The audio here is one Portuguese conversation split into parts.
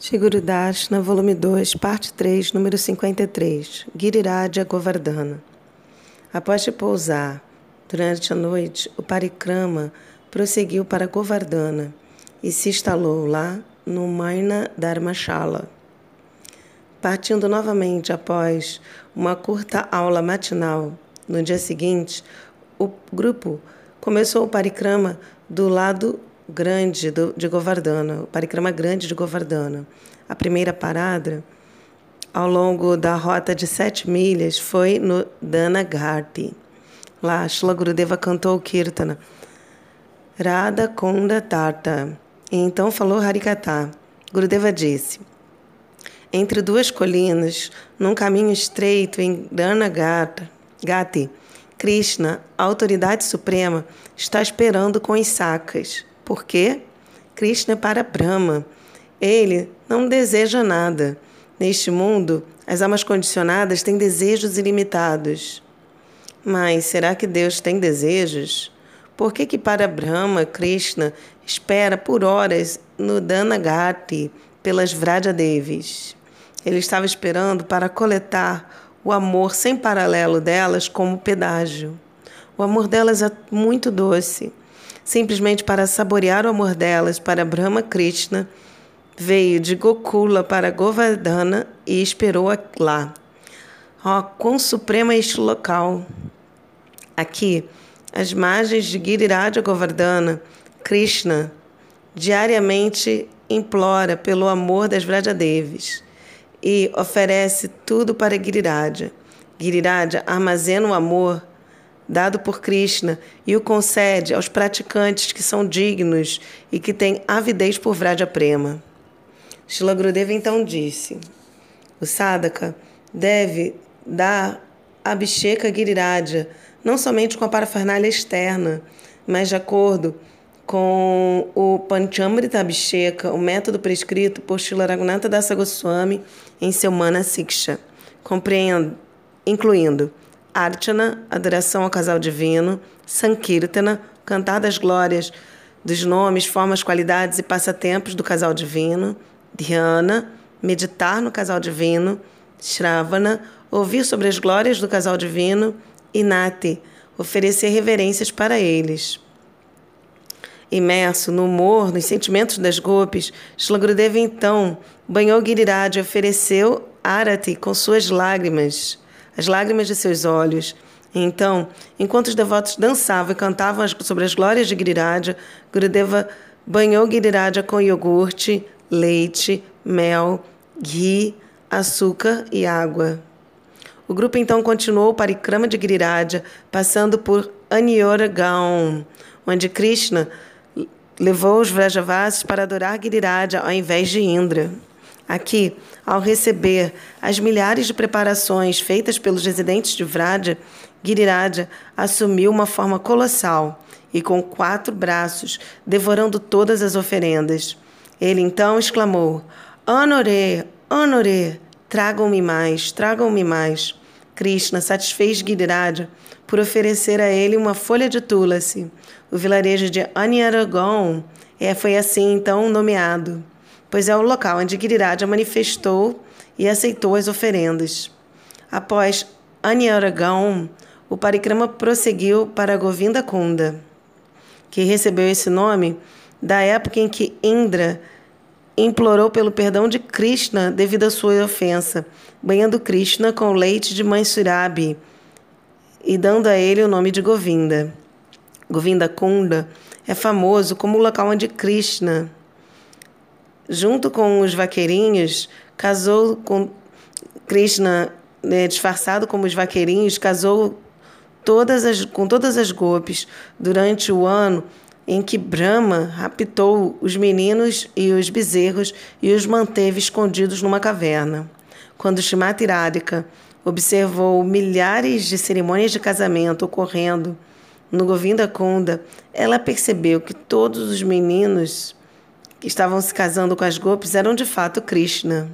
Shigurudashna, volume 2, parte 3, número 53, Girirajya Govardhana. Após de pousar durante a noite, o parikrama prosseguiu para Govardhana e se instalou lá no Maina Dharmashala. Partindo novamente após uma curta aula matinal, no dia seguinte, o grupo começou o parikrama do lado grande do, de Govardhana, o parikrama grande de Govardhana. A primeira parada, ao longo da rota de sete milhas, foi no Dhanagharti. Lá, Shila Gurudeva cantou o Kirtana. Radha Kunda Tata. E então falou Harikata. Gurudeva disse: Entre duas colinas, num caminho estreito em Dhanagati, Krishna, a autoridade suprema, está esperando com os sacas. Por quê? Krishna é para Brahma. Ele não deseja nada. Neste mundo, as almas condicionadas têm desejos ilimitados. Mas será que Deus tem desejos? Por que, que para Brahma, Krishna espera por horas no Dhanagati pelas Vrajadevis? Ele estava esperando para coletar o amor sem paralelo delas como pedágio. O amor delas é muito doce simplesmente para saborear o amor delas para Brahma Krishna, veio de Gokula para Govardhana e esperou lá. Oh, quão supremo é este local! Aqui, às margens de Giriraja Govardhana, Krishna diariamente implora pelo amor das Vrajadevis e oferece tudo para Giriraja. Giriraja armazena o amor dado por Krishna e o concede aos praticantes que são dignos e que têm avidez por Vraja Prema. Shila Gurudeva então disse: o sadhaka deve dar Abhisheka Giriraja não somente com a parafernália externa, mas de acordo com o Panchamrita Abhisheka, o método prescrito por Shila Raghunatha Dasa Goswami em seu Mana Siksha, incluindo Archana, adoração ao casal divino, Sankirtana, cantar das glórias dos nomes, formas, qualidades e passatempos do casal divino, Dhyana, meditar no casal divino, Shravana, ouvir sobre as glórias do casal divino, e Nati, oferecer reverências para eles. Imerso no humor, nos sentimentos das golpes, Shlagurudeva então banhou Giriraj e ofereceu Arati com suas lágrimas as lágrimas de seus olhos. Então, enquanto os devotos dançavam e cantavam sobre as glórias de Giriraja, Gurudeva banhou Giriraja com iogurte, leite, mel, ghee, açúcar e água. O grupo então continuou para Ikrama de Giriraja, passando por Anyoragaon, onde Krishna levou os Vrajavasis para adorar Giriraja ao invés de Indra. Aqui, ao receber as milhares de preparações feitas pelos residentes de Vraja, Giriraja assumiu uma forma colossal e com quatro braços, devorando todas as oferendas. Ele então exclamou: Honoré, honoré, tragam-me mais, tragam-me mais. Krishna satisfez Giriraja por oferecer a ele uma folha de tulasi. O vilarejo de Anyaragon é, foi assim então nomeado pois é o local onde Giriraja manifestou e aceitou as oferendas. Após Anyaragam, o parikrama prosseguiu para Govinda Kunda, que recebeu esse nome da época em que Indra implorou pelo perdão de Krishna devido à sua ofensa, banhando Krishna com leite de mãe Surabi e dando a ele o nome de Govinda. Govinda Kunda é famoso como o local onde Krishna junto com os vaqueirinhos, casou com Krishna, né, disfarçado como os vaqueirinhos, casou todas as, com todas as golpes durante o ano em que Brahma raptou os meninos e os bezerros e os manteve escondidos numa caverna. Quando Shimati Radhika observou milhares de cerimônias de casamento ocorrendo no Govinda Kunda, ela percebeu que todos os meninos que estavam se casando com as golpes eram de fato Krishna.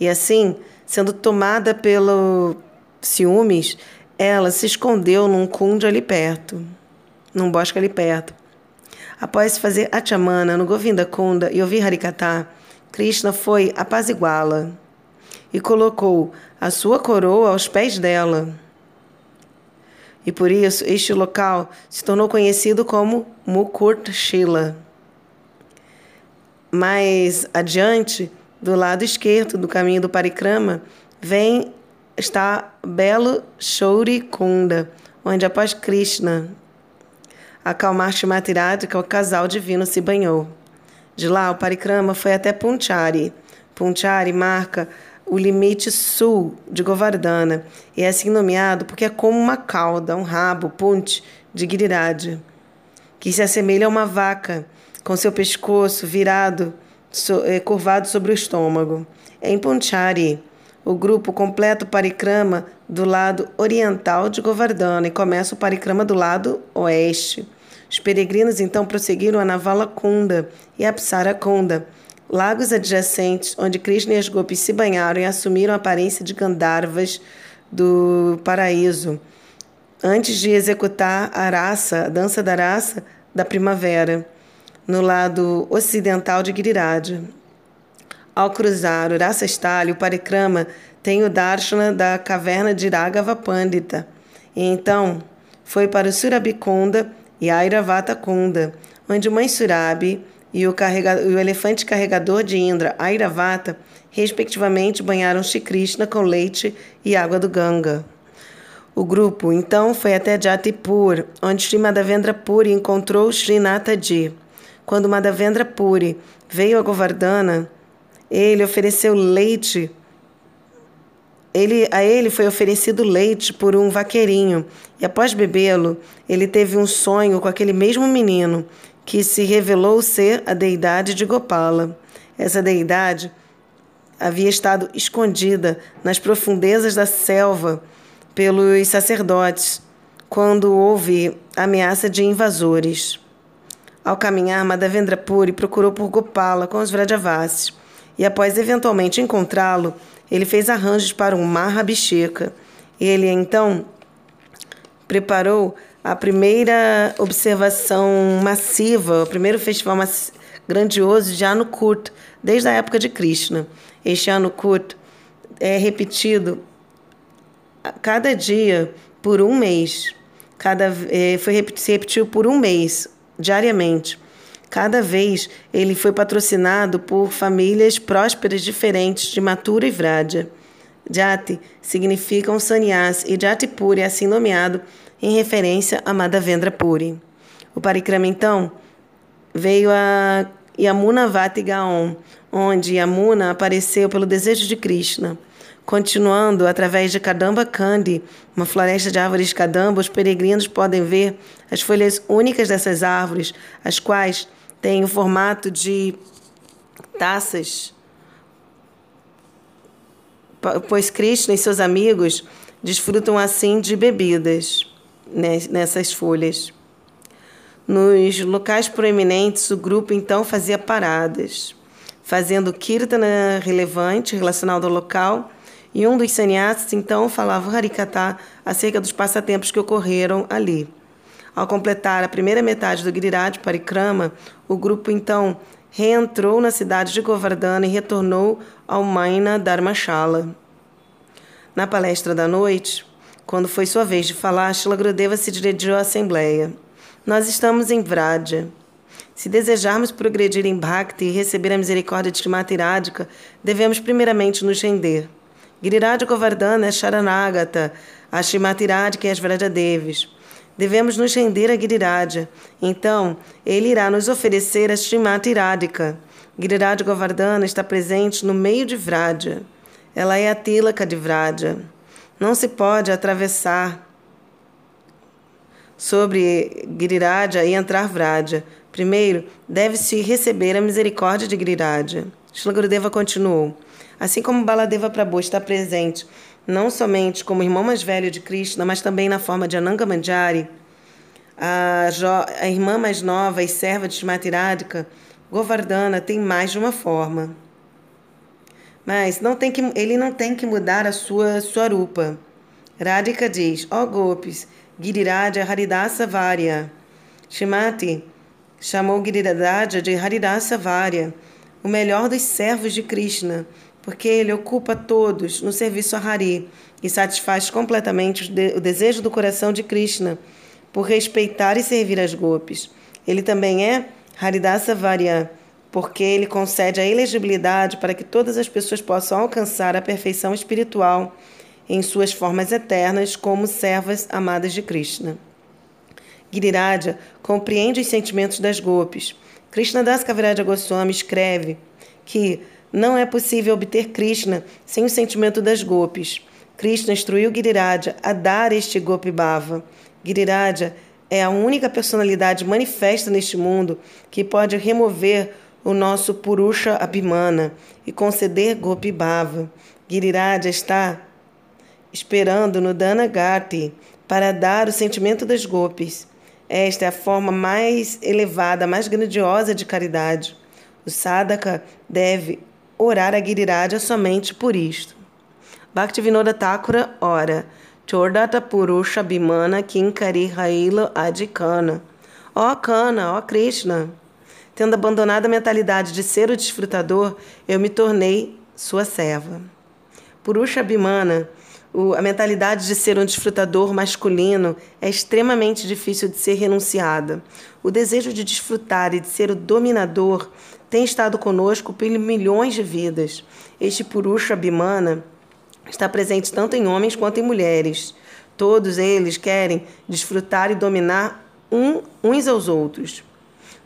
E assim, sendo tomada pelo ciúmes, ela se escondeu num kundi ali perto, num bosque ali perto. Após fazer Achamana no Govinda Kunda e ouvir Harikata, Krishna foi apaziguá-la e colocou a sua coroa aos pés dela. E por isso este local se tornou conhecido como Mukurt Shila. Mais adiante, do lado esquerdo do caminho do Parikrama, vem está Belo Shouri Kunda, onde após Krishna acalmar Shimatirádika, o casal divino se banhou. De lá, o Parikrama foi até Punchari. Punchari marca o limite sul de Govardhana e é assim nomeado porque é como uma cauda, um rabo, punch, de Giriraj, que se assemelha a uma vaca, com seu pescoço virado, so, eh, curvado sobre o estômago. Em Punchari, o grupo completa o parikrama do lado oriental de Govardhana e começa o parikrama do lado oeste. Os peregrinos então prosseguiram a Navala Kunda e a Psara Kunda, lagos adjacentes onde Krishna e as gopis se banharam e assumiram a aparência de Gandharvas do paraíso, antes de executar a raça, a dança da raça da primavera, no lado ocidental de Giriraj. Ao cruzar o Rasastali, o Parikrama tem o Darshana da caverna de Raghava Pandita. E então foi para o Surabikunda e Airavata Kunda, onde Mãe Surabi e o, o elefante carregador de Indra, Airavata, respectivamente banharam Shri Krishna com leite e água do Ganga. O grupo então foi até Jatipur, onde Sri Madhavendra Puri encontrou Sri Nataji. Quando Madhavendra Puri veio a Govardhana, ele ofereceu leite. Ele, a ele foi oferecido leite por um vaqueirinho, e após bebê-lo, ele teve um sonho com aquele mesmo menino que se revelou ser a deidade de Gopala. Essa deidade havia estado escondida nas profundezas da selva pelos sacerdotes quando houve ameaça de invasores. Ao caminhar, Madhavendra Puri procurou por Gopala com os Vrajavasis e, após eventualmente encontrá-lo, ele fez arranjos para um Mahabhisheka. Ele então preparou a primeira observação massiva, o primeiro festival grandioso de Anukut, desde a época de Krishna. Este Anukut é repetido cada dia por um mês. Cada, é, foi, se repetiu por um mês, diariamente. Cada vez ele foi patrocinado por famílias prósperas diferentes de Matura e Vraja. Jati significa um sannyas e Jatipuri é assim nomeado em referência a Madhavendra Puri. O Parikrama, então, veio a Yamuna Vati Gaon, onde Yamuna apareceu pelo desejo de Krishna. Continuando através de Kadamba Kandi, uma floresta de árvores Kadamba, os peregrinos podem ver as folhas únicas dessas árvores, as quais têm o formato de taças, pois Krishna e seus amigos desfrutam assim de bebidas nessas folhas. Nos locais proeminentes, o grupo então fazia paradas, fazendo kirtana relevante relacionado ao local, e um dos sannyasis então falava Harikata acerca dos passatempos que ocorreram ali. Ao completar a primeira metade do Giriraj Parikrama, o grupo então reentrou na cidade de Govardhana e retornou ao Maina Dharmashala. Na palestra da noite, quando foi sua vez de falar, Shila Grudeva se dirigiu à Assembleia. Nós estamos em Vraja. Se desejarmos progredir em Bhakti e receber a misericórdia de Shrimati Radhika, devemos primeiramente nos render. Giriraj Govardhana é Sharanagata, a Shrimati Radhika e as Vrajadevis. Devemos nos render a Giriraja. Então, ele irá nos oferecer a Shrimati Radhika. Giriraj Govardhana está presente no meio de Vraja. Ela é a Tilaka de Vraja. Não se pode atravessar sobre Giriraja e entrar Vraja. Primeiro, deve-se receber a misericórdia de Giriraja. Shlagurudeva continuou. Assim como Baladeva Prabhu está presente não somente como irmão mais velho de Krishna, mas também na forma de Ananga Manjari, a, a irmã mais nova e serva de Shmatiradika, Govardhana tem mais de uma forma. Mas não tem que, ele não tem que mudar a sua swarupa. Radhika diz, ó oh, Gopis, Giriraja Haridasa Varya. Shimati chamou Giriraja de Haridasa Varya. o melhor dos servos de Krishna, porque ele ocupa todos no serviço a Hari e satisfaz completamente o desejo do coração de Krishna por respeitar e servir as gopis. Ele também é Haridasa Varya, porque ele concede a elegibilidade para que todas as pessoas possam alcançar a perfeição espiritual em suas formas eternas como servas amadas de Krishna. Giriraja compreende os sentimentos das gopis. Das Kaviraja Goswami escreve que não é possível obter Krishna sem o sentimento das gopis. Krishna instruiu Giriraja a dar este Gopi Bhava. Giriraja é a única personalidade manifesta neste mundo que pode remover o nosso Purusha Abhimana e conceder Gopi Bhava. Giriraja está esperando no Dhanagati para dar o sentimento das gopis. Esta é a forma mais elevada, mais grandiosa de caridade. O sadhaka deve orar a Giriraja somente por isto. Bhaktivinoda Thakura ora Chordata Purusha Bimana Kinkari Haila Adikana. Ó Kana, ó Krishna, tendo abandonado a mentalidade de ser o desfrutador, eu me tornei sua serva. Purusha Bimana o, a mentalidade de ser um desfrutador masculino é extremamente difícil de ser renunciada. O desejo de desfrutar e de ser o dominador tem estado conosco por milhões de vidas. Este Purusha Bimana está presente tanto em homens quanto em mulheres. Todos eles querem desfrutar e dominar um, uns aos outros.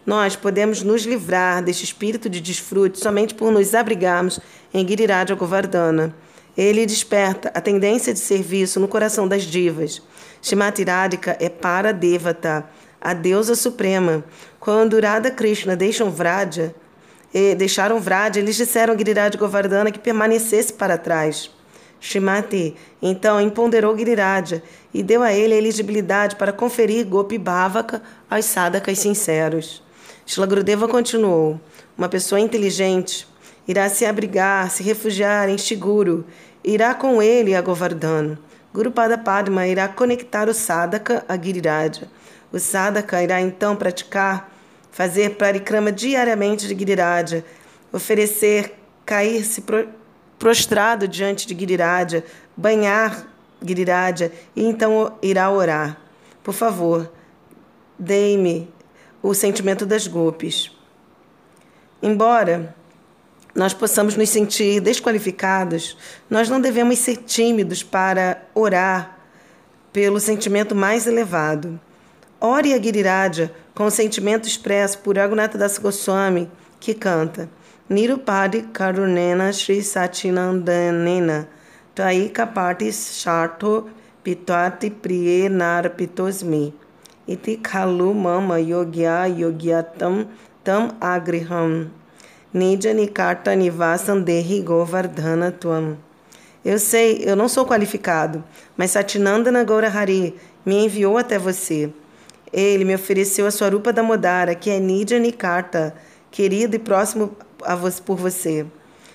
Nós podemos nos livrar deste espírito de desfrute somente por nos abrigarmos em Giriraj Govardhana. Ele desperta a tendência de serviço no coração das divas. Shimati Radhika é para Devata, a deusa suprema. Quando Radha Krishna deixam Vraja, eh, deixaram Vraja, eles disseram a Giriraj Govardhana que permanecesse para trás. Shimati então empoderou Giriraja e deu a ele a elegibilidade para conferir Gopi Bhavaka aos sadhakas sinceros. Shila Gurudeva continuou: Uma pessoa inteligente irá se abrigar, se refugiar em Shiguru, irá com ele a Govardhana. Guru Pada Padma irá conectar o sadhaka a Giriraja. O sadhaka irá então praticar, fazer parikrama diariamente de Giriraja, oferecer, cair-se prostrado diante de Giriraja, banhar Giriraja e então irá orar. Por favor, dei-me o sentimento das gopis. Embora nós possamos nos sentir desqualificados, nós não devemos ser tímidos para orar pelo sentimento mais elevado. Ore a Giriraja com o sentimento expresso por Agunata Das Goswami, que canta Nirupadi Karunena Sri Satinandanena Tai Kapatis Sharto Pitati Priye Narpitosmi Iti Kalu Mama Yogya Yogyatam Tam Agriham Nidya Nikata Nivasan Dehi Govardhana Tuam. Eu sei, eu não sou qualificado, mas Satinandana Gaurahari me enviou até você. Ele me ofereceu a sua rupa da Modara, que é Nidya Nikata, querido e próximo a você, por você.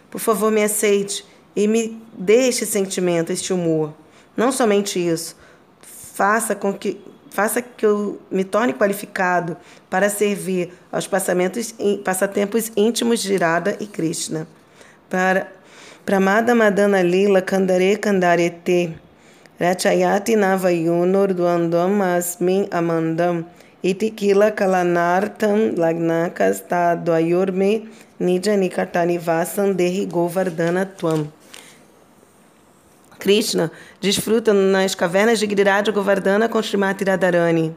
Por favor, me aceite e me dê este sentimento, este humor. Não somente isso, faça com que faça que eu me torne qualificado para servir aos passatempos íntimos de Irada e Krishna. Para Pramada Madana Lila Kandare Kandarete Rachayati Navayunur Duandam Asmin Amandam Itikila Kalanartam Lagnakas Tadvayurme Nidya Nikatani Vasan Dehi Govardhana Tuam. Krishna desfruta nas cavernas de Giriraj Govardhana com Srimati Radharani.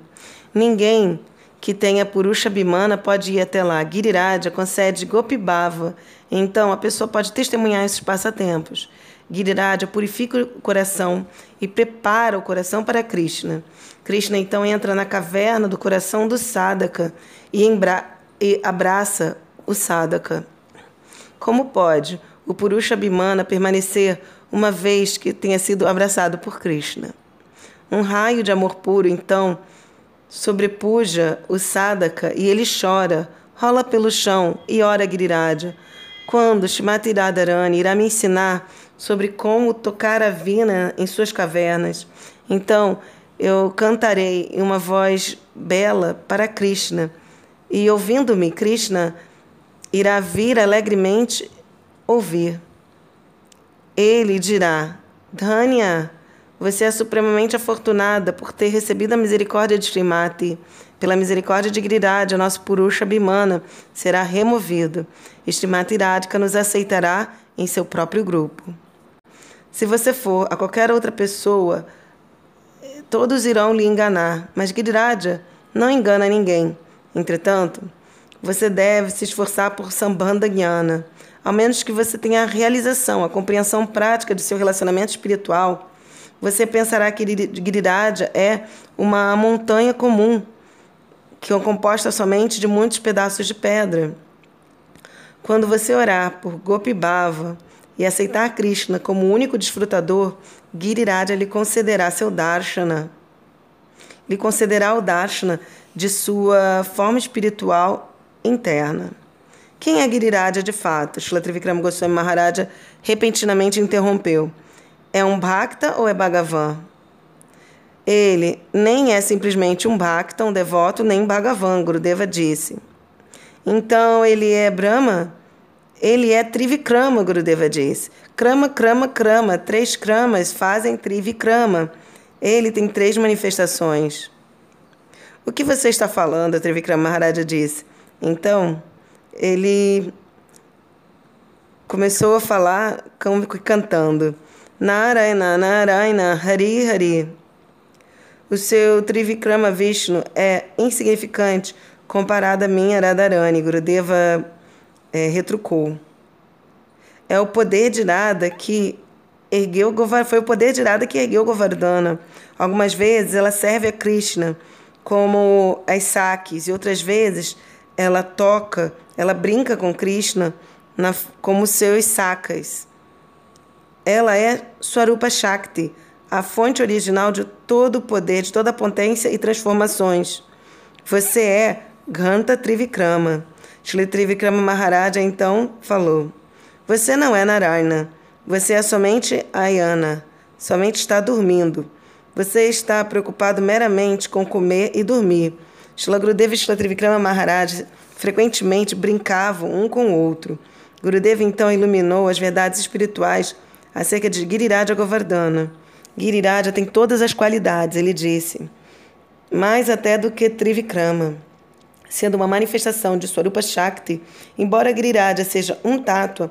Ninguém que tenha Purusha Bimana pode ir até lá. Giriraja concede Gopibhava. Então a pessoa pode testemunhar esses passatempos. Giriraja purifica o coração e prepara o coração para Krishna. Krishna então entra na caverna do coração do Sadaka e, e abraça o Sadaka. Como pode o Purusha Bimana permanecer uma vez que tenha sido abraçado por Krishna? Um raio de amor puro, então, sobrepuja o Sadaka e ele chora, rola pelo chão e ora Giriraja. Quando Shimati Radharani irá me ensinar sobre como tocar a vina em suas cavernas, então eu cantarei em uma voz bela para Krishna. E ouvindo-me, Krishna irá vir alegremente ouvir. Ele dirá: Dhanya, você é supremamente afortunada por ter recebido a misericórdia de Srimati. Pela misericórdia de Giriraj, nosso Purusha Bimana será removido. Srimati Radhika nos aceitará em seu próprio grupo. Se você for a qualquer outra pessoa, todos irão lhe enganar, mas Giriraja não engana ninguém. Entretanto, você deve se esforçar por Sambandha Jnana, ao menos que você tenha a realização, a compreensão prática de seu relacionamento espiritual. Você pensará que Giriraja é uma montanha comum, que é composta somente de muitos pedaços de pedra. Quando você orar por Gopi Bhava, e aceitar Krishna como o único desfrutador, Giriraja lhe concederá seu darshana. Lhe concederá o darshana de sua forma espiritual interna. Quem é Giriraja de fato? Shila Trivikrama Goswami Maharaja repentinamente interrompeu. É um Bhakta ou é Bhagavan? Ele nem é simplesmente um Bhakta, um devoto, nem Bhagavan, Gurudeva disse. Então ele é Brahma? Ele é Trivikrama, Gurudeva diz. Krama, Krama, Krama. Três Kramas fazem Trivikrama. Ele tem três manifestações. O que você está falando? Trivikrama Maharaja disse. Então, ele começou a falar cantando. Narayana, Narayana, Hari, Hari. O seu Trivikrama Vishnu é insignificante comparado a minha Radharani. Gurudeva é, retrucou. É o poder de nada que ergueu foi o poder de nada que ergueu Govardhana. Algumas vezes ela serve a Krishna como as saques e outras vezes ela toca, ela brinca com Krishna na, como seus sacas. Ela é Swarupa Shakti, a fonte original de todo o poder, de toda a potência e transformações. Você é Ganta Trivikrama. Shri Trivikrama Maharaja então falou: Você não é Narayana, você é somente Ayana, somente está dormindo. Você está preocupado meramente com comer e dormir. Shila Gurudeva e Trivikrama frequentemente brincavam um com o outro. Gurudeva então iluminou as verdades espirituais acerca de Giriraja Govardhana. Giriraja tem todas as qualidades, ele disse, mais até do que Trivikrama sendo uma manifestação de Swarupa Shakti, embora Giriraja seja um tátua,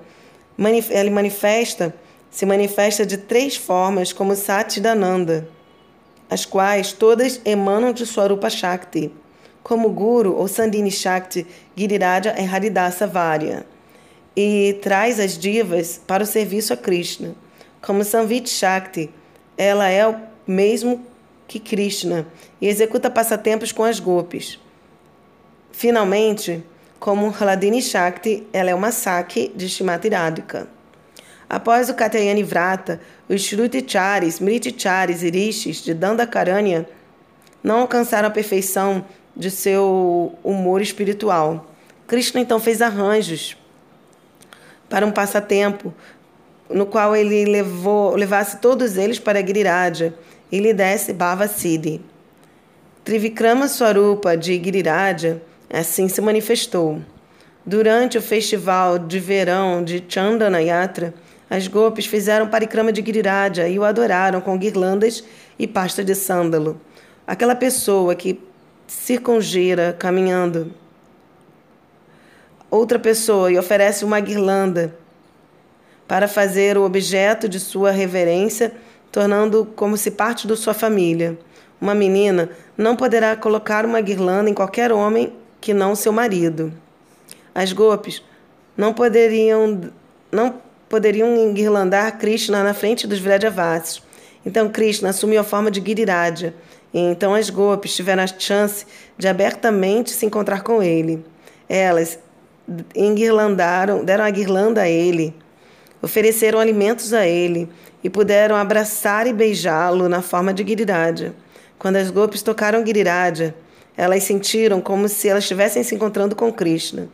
ele manifesta, se manifesta de três formas como Satchidananda, as quais todas emanam de Swarupa Shakti. Como Guru ou Sandini Shakti, Giriraja é Haridasa Varya e traz as divas para o serviço a Krishna. Como Samvit Shakti, ela é o mesmo que Krishna e executa passatempos com as gopis. Finalmente, como Haladini Shakti, ela é uma Saki de Shimati Radhika. Após o Katyayani Vrata, os Shruticharis, Mriticharis e Rishis de Dandakaranya não alcançaram a perfeição de seu humor espiritual. Krishna então fez arranjos para um passatempo no qual ele levou, levasse todos eles para Giriraja e lhe desse Bhava Siddhi. Trivikrama Swarupa de Giriraja Assim se manifestou. Durante o festival de verão de Chandana Yatra, as gopis fizeram parikrama de Giriraja e o adoraram com guirlandas e pasta de sândalo. Aquela pessoa que circungira caminhando outra pessoa e oferece uma guirlanda para fazer o objeto de sua reverência, tornando como se parte da sua família. Uma menina não poderá colocar uma guirlanda em qualquer homem que não seu marido. As golpes não poderiam não poderiam enguirlandar Krishna na frente dos Vrajavasis. Então Krishna assumiu a forma de Giriraja. Então as golpes tiveram a chance de abertamente se encontrar com ele. Elas enguirlandaram, deram a guirlanda a ele, ofereceram alimentos a ele e puderam abraçar e beijá-lo na forma de Giriraja. Quando as golpes tocaram Giriraja, elas sentiram como se elas estivessem se encontrando com Krishna.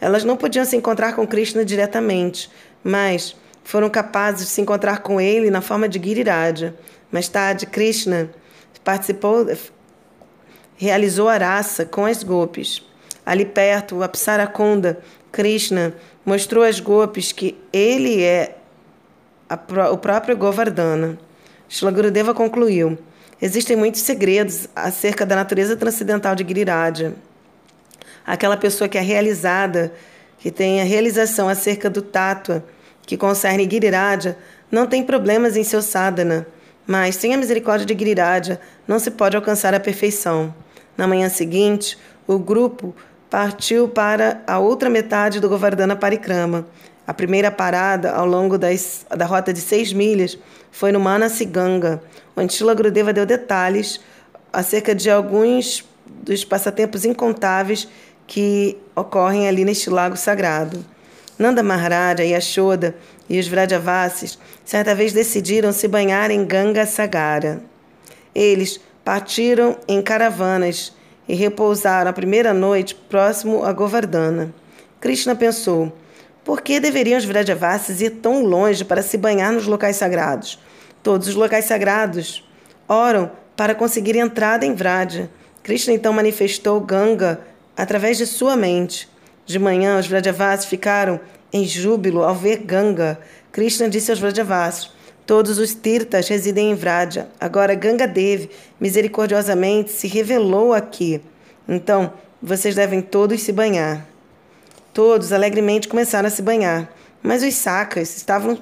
Elas não podiam se encontrar com Krishna diretamente, mas foram capazes de se encontrar com ele na forma de Giriraja. Mais tarde, Krishna participou, realizou a raça com as gopis. Ali perto, o Apsarakunda, Krishna mostrou às gopis que ele é a, o próprio Govardhana. Shila Gurudeva concluiu: existem muitos segredos acerca da natureza transcendental de Giriraja. Aquela pessoa que é realizada, que tem a realização acerca do tátua que concerne Giriraja, não tem problemas em seu sadhana, mas sem a misericórdia de Giriraja não se pode alcançar a perfeição. Na manhã seguinte, o grupo partiu para a outra metade do Govardhana Parikrama. A primeira parada ao longo das, da rota de seis milhas foi no Manasiganga, onde Shila Gurudeva deu detalhes acerca de alguns dos passatempos incontáveis que ocorrem ali neste lago sagrado. Nanda Maharaja e Ashoda e os Vrajavasis certa vez decidiram se banhar em Ganga Sagara. Eles partiram em caravanas e repousaram a primeira noite próximo a Govardhana. Krishna pensou: por que deveriam os Vrajavasis ir tão longe para se banhar nos locais sagrados? Todos os locais sagrados oram para conseguir entrada em Vraja. Krishna então manifestou Ganga através de sua mente. De manhã, os Vrajavasis ficaram em júbilo ao ver Ganga. Krishna disse aos Vrajavasis: Todos os Tirtas residem em Vraja. Agora Ganga Devi misericordiosamente se revelou aqui. Então, vocês devem todos se banhar. Todos alegremente começaram a se banhar, mas os sacras estavam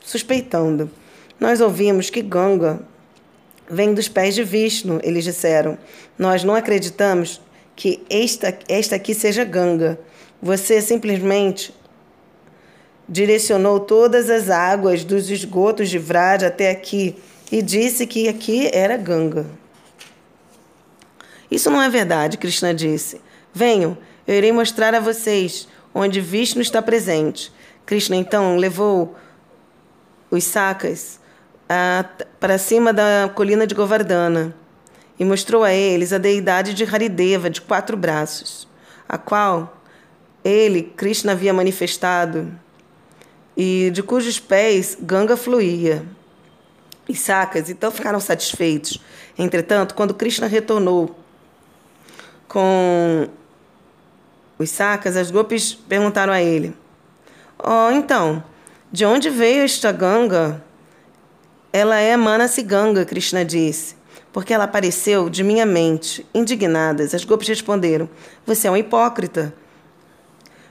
suspeitando. Nós ouvimos que Ganga vem dos pés de Vishnu, eles disseram. Nós não acreditamos que esta, esta aqui seja Ganga. Você simplesmente direcionou todas as águas dos esgotos de Vraj até aqui e disse que aqui era Ganga. Isso não é verdade, Krishna disse. Venham, eu irei mostrar a vocês onde Vishnu está presente. Krishna então levou os sacas para cima da colina de Govardhana e mostrou a eles a deidade de Harideva de quatro braços, a qual ele, Krishna, havia manifestado e de cujos pés Ganga fluía. Os sacas então ficaram satisfeitos. Entretanto, quando Krishna retornou com os sacas, as gopis perguntaram a ele: Oh, então, de onde veio esta Ganga? Ela é Manasi Ganga, Krishna disse, porque ela apareceu de minha mente. Indignadas, as gopis responderam: Você é um hipócrita.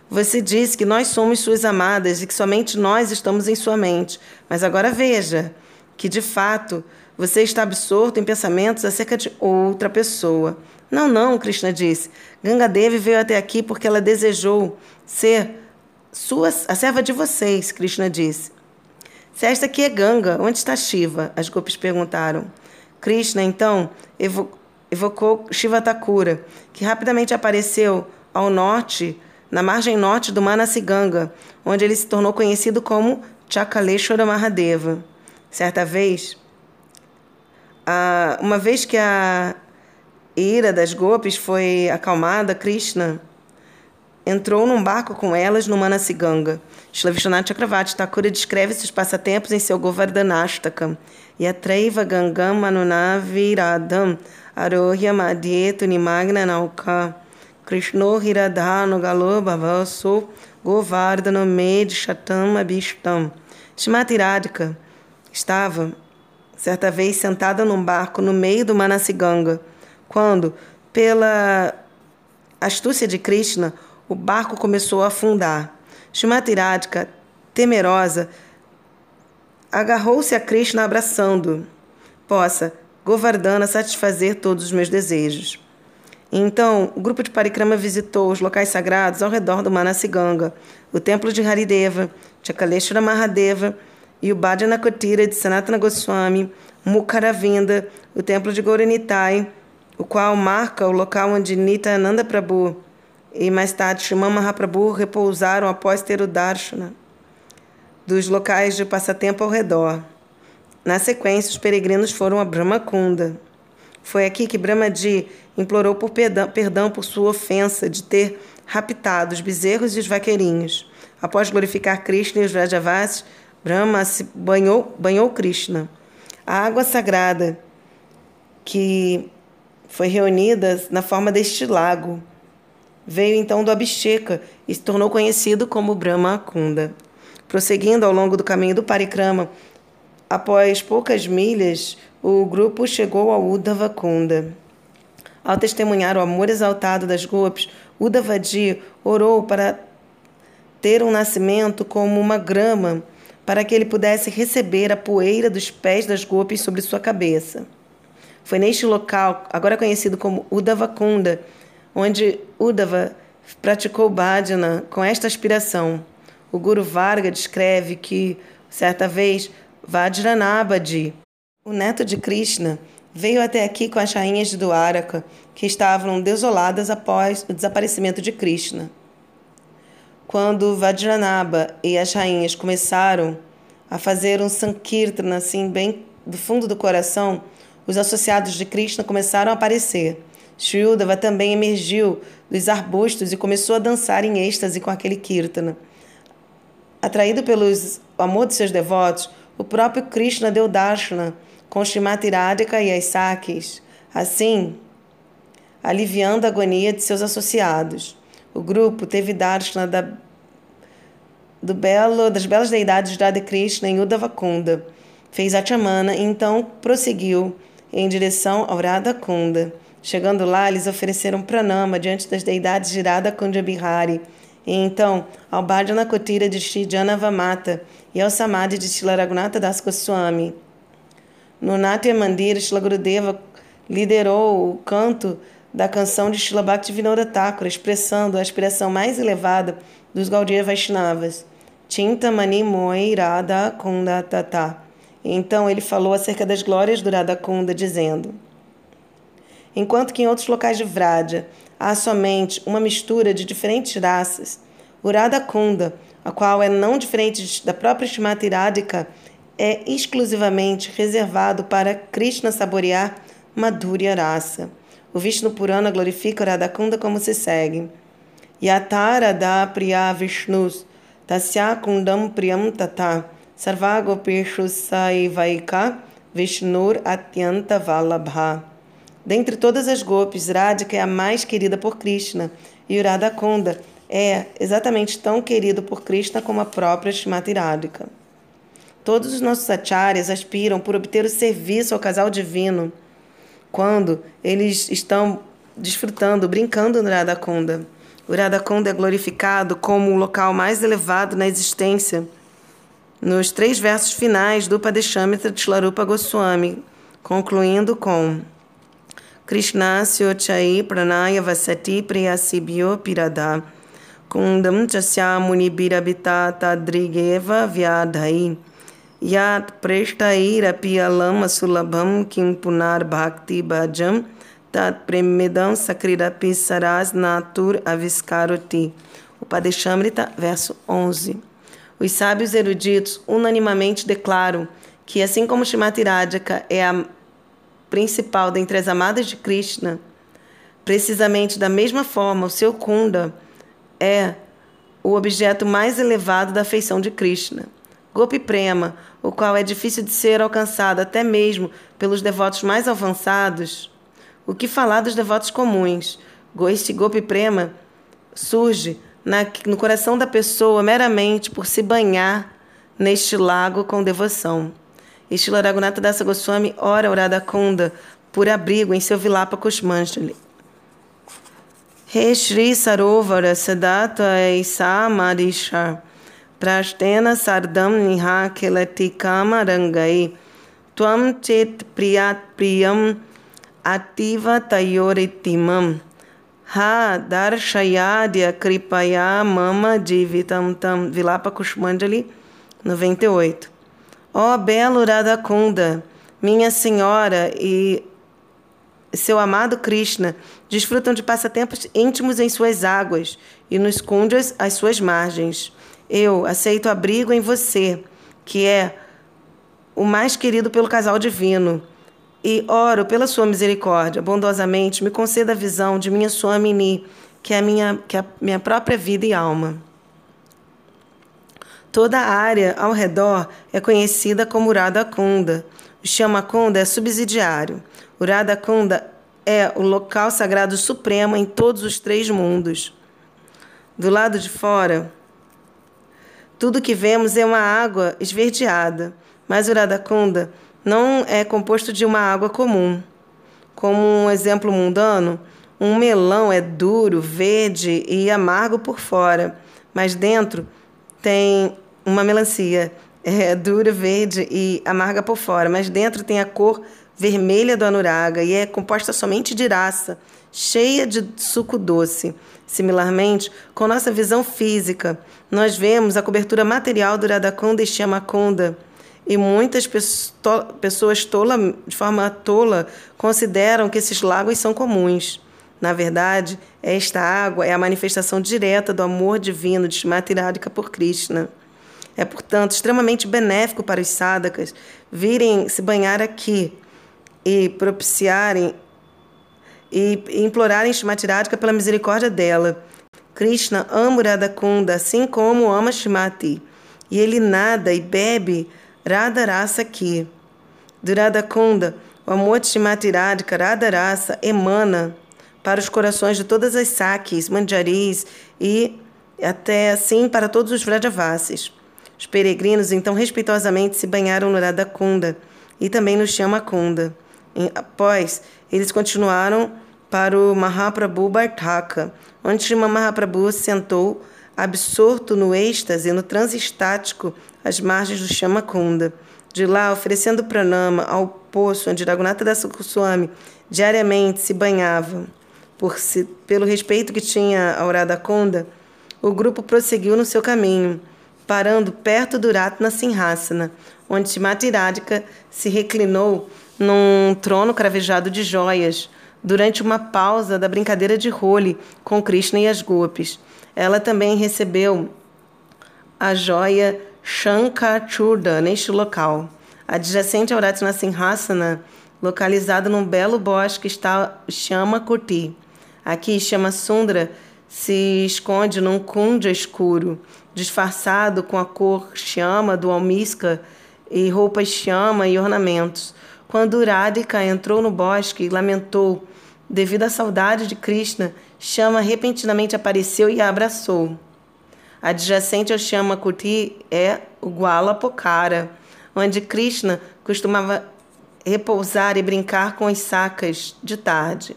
Você disse que nós somos suas amadas e que somente nós estamos em sua mente. Mas agora veja que, de fato, você está absorto em pensamentos acerca de outra pessoa. Não, não, Krishna disse. Ganga Devi veio até aqui porque ela desejou ser sua, a serva de vocês, Krishna disse. Se esta aqui é Ganga, onde está Shiva? As gopis perguntaram. Krishna, então, evo evocou Shiva Thakura, que rapidamente apareceu ao norte na margem norte do Manasiganga, onde ele se tornou conhecido como Chakaleshwara Mahadeva. Certa vez, uma vez que a ira das gopis foi acalmada, Krishna entrou num barco com elas no Manasiganga. Shri Vishwanath Chakravarti Thakura descreve esses passatempos em seu Govardhanastakam. Yatreiva Gangam Manunaviradam Arohya Madhyetu Nimagna Nauka Krishno Hiradhano Galo Bhavaso Govardhano Med Shatam Abhistam. Shimati Radhika estava, certa vez, sentada num barco no meio do Manasiganga, quando, pela astúcia de Krishna, o barco começou a afundar. Shimati Radhika, temerosa, agarrou-se a Krishna abraçando. Possa Govardhana satisfazer todos os meus desejos. Então, o grupo de Parikrama visitou os locais sagrados ao redor do Manasiganga, o templo de Harideva, Chakaleshwara Mahadeva e o Bhajanakotira de Sanatana Goswami, Mukaravinda, o templo de Gauranitai, o qual marca o local onde Nityananda Prabhu e mais tarde Shriman Mahaprabhu repousaram após ter o darshana dos locais de passatempo ao redor. Na sequência, os peregrinos foram a Brahmakunda. Foi aqui que Brahmaji implorou por perdão por sua ofensa de ter raptado os bezerros e os vaqueirinhos. Após glorificar Krishna e os Vrajavasis, Brahma se banhou, banhou Krishna. A água sagrada que foi reunida na forma deste lago veio então do Abhisheka e se tornou conhecido como Brahma Kunda. Prosseguindo ao longo do caminho do Parikrama, após poucas milhas, o grupo chegou ao Uddhava Kunda. Ao testemunhar o amor exaltado das Gopis, Uddhavaji orou para ter um nascimento como uma grama, para que ele pudesse receber a poeira dos pés das Gopis sobre sua cabeça. Foi neste local, agora conhecido como Uddhava Kunda, onde Uddhava praticou bhajana com esta aspiração. O Guru Varga descreve que, certa vez, Vajranabadi, o neto de Krishna, veio até aqui com as rainhas de Dwaraka, que estavam desoladas após o desaparecimento de Krishna. Quando Vajranaba e as rainhas começaram a fazer um sankirtana assim bem do fundo do coração, os associados de Krishna começaram a aparecer. Shriyudava também emergiu dos arbustos e começou a dançar em êxtase com aquele kirtana. Atraído pelo amor de seus devotos, o próprio Krishna deu darshana com Shrimati Radhika e as Sakis, assim aliviando a agonia de seus associados. O grupo teve darshana da, do belo, das belas deidades de Radha Krishna em Uddhavakunda, fez Achamana e então prosseguiu em direção ao Radha Kunda. Chegando lá, eles ofereceram pranama diante das deidades de Radha Kunda Bihari, e então ao Bhajana Kotira de Shri Janavamata e ao Samadhi de Shri Raghunatha Das Goswami. No Natya Mandir, Shila Gurudeva liderou o canto da canção de Shila Bhaktivinoda Thakura, expressando a aspiração mais elevada dos Gaudiya Vaishnavas. Mani Moi Radha Kunda Tata. Então ele falou acerca das glórias do Radha Kunda, dizendo: Enquanto que em outros locais de Vraja há somente uma mistura de diferentes raças, o Radha Kunda, a qual é não diferente da própria Shrimati Radhika, é exclusivamente reservado para Krishna saborear Madhurya Rasa. O Vishnu Purana glorifica Radhakunda como se segue. Yatara da Priya Vishnus Tasya Kundam Priyam Tata Sarvagopeshu Saivaika Vishnur Atyanta Valabha. Dentre todas as gopis, Radhika é a mais querida por Krishna e o Radhakunda é exatamente tão querido por Krishna como a própria Shrimati Radhika. Todos os nossos acharyas aspiram por obter o serviço ao casal divino quando eles estão desfrutando, brincando no Radhakonda. O Radhakonda é glorificado como o local mais elevado na existência nos três versos finais do Padeshamitra de Goswami, concluindo com Krishnasya chai pranaya vasati priyasibhyo pirada kundam chasya munibirabita tadrigeva vyadhai Yat prestairapi alama sulabham kim punar bhakti bhajam tat premidam sakrirapi saras natur aviskaroti. O Padeshamrita, verso 11. Os sábios eruditos unanimamente declaram que, assim como Shrimati Radhika é a principal dentre as amadas de Krishna, precisamente da mesma forma, o seu Kunda é o objeto mais elevado da afeição de Krishna. Gopi Prema, o qual é difícil de ser alcançado até mesmo pelos devotos mais avançados. O que falar dos devotos comuns? Este Gopi Prema surge na, no coração da pessoa meramente por se banhar neste lago com devoção. Este Raghunatha Dasa Goswami ora Urada Kunda por abrigo em seu Vilapa Kushmanjali. He Shri Sarovara Sadata Eisa Madishar Prashtena sardam niha kama rangai. Tvam chet priyat priyam ativa tayoritimam. Ha darshayadya kripaya mama divitam tam. Vilapa Kushmanjali 98. Ó oh, belo Radhakunda, minha senhora e seu amado Krishna desfrutam de passatempos íntimos em suas águas e nos kundas às suas margens. Eu aceito abrigo em você, que é o mais querido pelo casal divino, e oro pela sua misericórdia. Bondosamente me conceda a visão de minha Swamini, que é a minha, que é a minha própria vida e alma. Toda a área ao redor é conhecida como Radha Kunda. O Chamakunda é subsidiário. O Radha Kunda é o local sagrado supremo em todos os três mundos. Do lado de fora, tudo que vemos é uma água esverdeada, mas o Radakunda não é composto de uma água comum. Como um exemplo mundano, um melão é duro, verde e amargo por fora, mas dentro tem uma melancia. É dura, verde e amarga por fora, mas dentro tem a cor vermelha do anuraga e é composta somente de raça, cheia de suco doce. Similarmente, com nossa visão física, nós vemos a cobertura material do Radhakonda e Shyamakunda. E muitas pessoas tola, de forma tola consideram que esses lagos são comuns. Na verdade, esta água é a manifestação direta do amor divino de Shmatiradika por Krishna. É, portanto, extremamente benéfico para os sadakas virem se banhar aqui e propiciarem e implorarem Shmatiradika pela misericórdia dela. Krishna ama Radhakunda, assim como ama Shmati, e ele nada e bebe Radharasa aqui. Do Radhakunda, o amor de Shmati Radhika, Radharasa, emana para os corações de todas as sakis, manjaris e até assim para todos os Vrajavasis. Os peregrinos então respeitosamente se banharam no Radhakunda e também no Shyamakunda. Após, eles continuaram para o Mahaprabhu Bartaka, onde Srima Mahaprabhu sentou absorto no êxtase, no transe estático, às margens do Shamakunda. De lá, oferecendo pranama ao poço onde Raghunatha Das Goswami diariamente se banhava, por si, pelo respeito que tinha ao Radhakonda, o grupo prosseguiu no seu caminho, parando perto do Ratna Sinhasana, onde Shimati Radhika se reclinou num trono cravejado de joias, durante uma pausa da brincadeira de role com Krishna e as gopis. Ela também recebeu a joia Shankachurda neste local. Adjacente ao Ratna Sinhasana, localizado num belo bosque, está Chama Kurti. Aqui, Chama Sundra se esconde num kundja escuro, disfarçado com a cor chama do almisca e roupas chama e ornamentos. Quando Radhika entrou no bosque e lamentou devido à saudade de Krishna, Chama repentinamente apareceu e a abraçou. Adjacente ao Chama Kuti é o Guala Pokhara, onde Krishna costumava repousar e brincar com as sacas de tarde.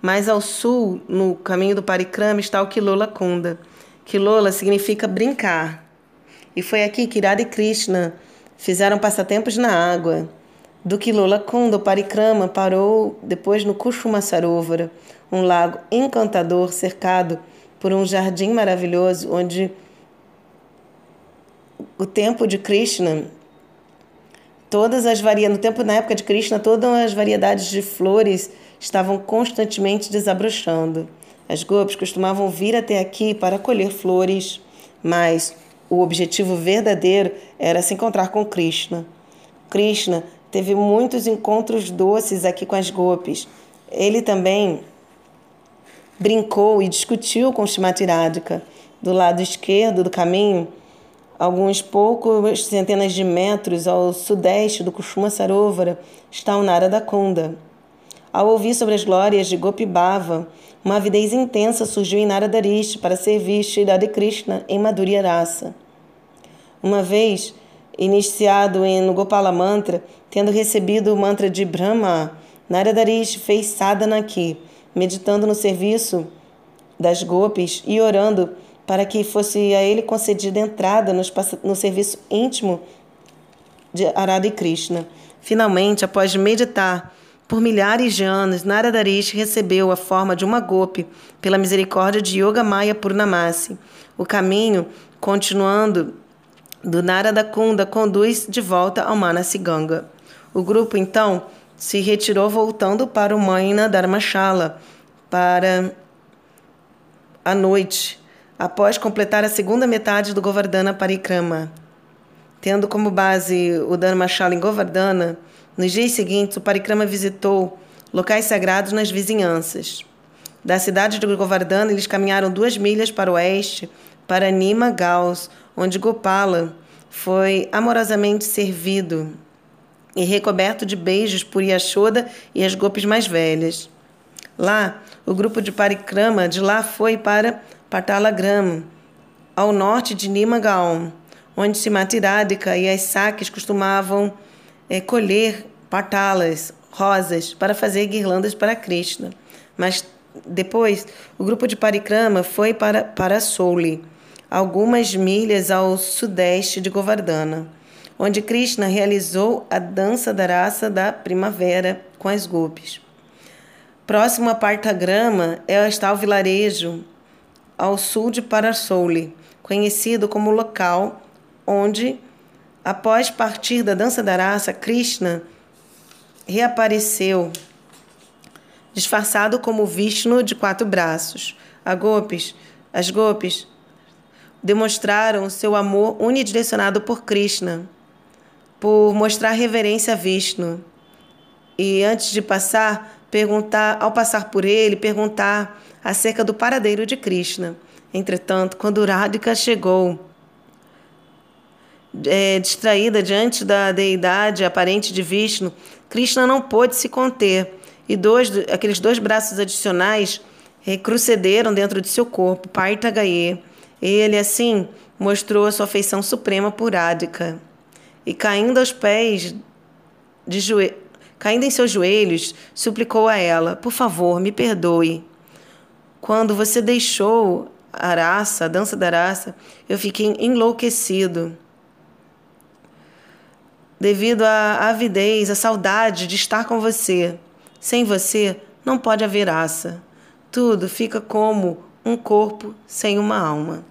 Mais ao sul, no caminho do Parikrama, está o Kilola Kunda. Kilola significa brincar. E foi aqui que Radha e Krishna fizeram passatempos na água. Do Quilola Kunda, o Parikrama parou depois no Kushuma Sarovara, um lago encantador cercado por um jardim maravilhoso onde o tempo de Krishna, todas as no tempo na época de Krishna, todas as variedades de flores estavam constantemente desabrochando. As gopis costumavam vir até aqui para colher flores, mas o objetivo verdadeiro era se encontrar com Krishna. Krishna teve muitos encontros doces aqui com as gopis. Ele também brincou e discutiu com Shimati Radhika. Do lado esquerdo do caminho, alguns poucos centenas de metros ao sudeste do Kushuma Sarovara, está o Narada Kunda. Ao ouvir sobre as glórias de Gopibhava, uma avidez intensa surgiu em Naradarish para servir Shri Krishna em Madhurya Rasa. Uma vez, iniciado no Gopala Mantra, tendo recebido o mantra de Brahma, Naradarish fez sadhana aqui, meditando no serviço das gopis e orando para que fosse a ele concedida entrada no serviço íntimo de Arada e Krishna. Finalmente, após meditar por milhares de anos, Naradarish recebeu a forma de uma gopi pela misericórdia de Yoga Maya Purnamasi. O caminho, continuando do Narada Kunda conduz de volta ao Manasiganga. O grupo então se retirou voltando para o Maina Dharmashala para a noite, após completar a segunda metade do Govardhana Parikrama. Tendo como base o Dharmashala em Govardhana, nos dias seguintes o Parikrama visitou locais sagrados nas vizinhanças. Da cidade de Govardhana, eles caminharam duas milhas para o oeste, para Nima Gaus, onde Gopala foi amorosamente servido e recoberto de beijos por Yashoda e as golpes mais velhas. Lá, o grupo de Parikrama de lá foi para Patalagrama, ao norte de Nimagaon, onde Simati Radhika e as saques costumavam é, colher patalas, rosas, para fazer guirlandas para Krishna. Mas depois, o grupo de Parikrama foi para, para Souli, algumas milhas ao sudeste de Govardhana, onde Krishna realizou a dança da raça da primavera com as gopis. Próximo a Partagrama é está o vilarejo ao sul de Parasouli, conhecido como local onde, após partir da dança da raça, Krishna reapareceu disfarçado como Vishnu de quatro braços. A Gopis, as Gopis demonstraram seu amor unidirecionado por Krishna, por mostrar reverência a Vishnu. E antes de passar, perguntar, ao passar por ele, perguntar acerca do paradeiro de Krishna. Entretanto, quando Radhika chegou, é, distraída diante da deidade aparente de Vishnu, Krishna não pôde se conter e dois, aqueles dois braços adicionais recrucederam dentro de seu corpo, Parta Gaie. Ele, assim, mostrou a sua afeição suprema por Radhika. E caindo aos pés de joelhos, Caindo em seus joelhos, suplicou a ela: Por favor, me perdoe. Quando você deixou a raça, a dança da raça, eu fiquei enlouquecido. Devido à avidez, à saudade de estar com você. Sem você, não pode haver raça. Tudo fica como um corpo sem uma alma.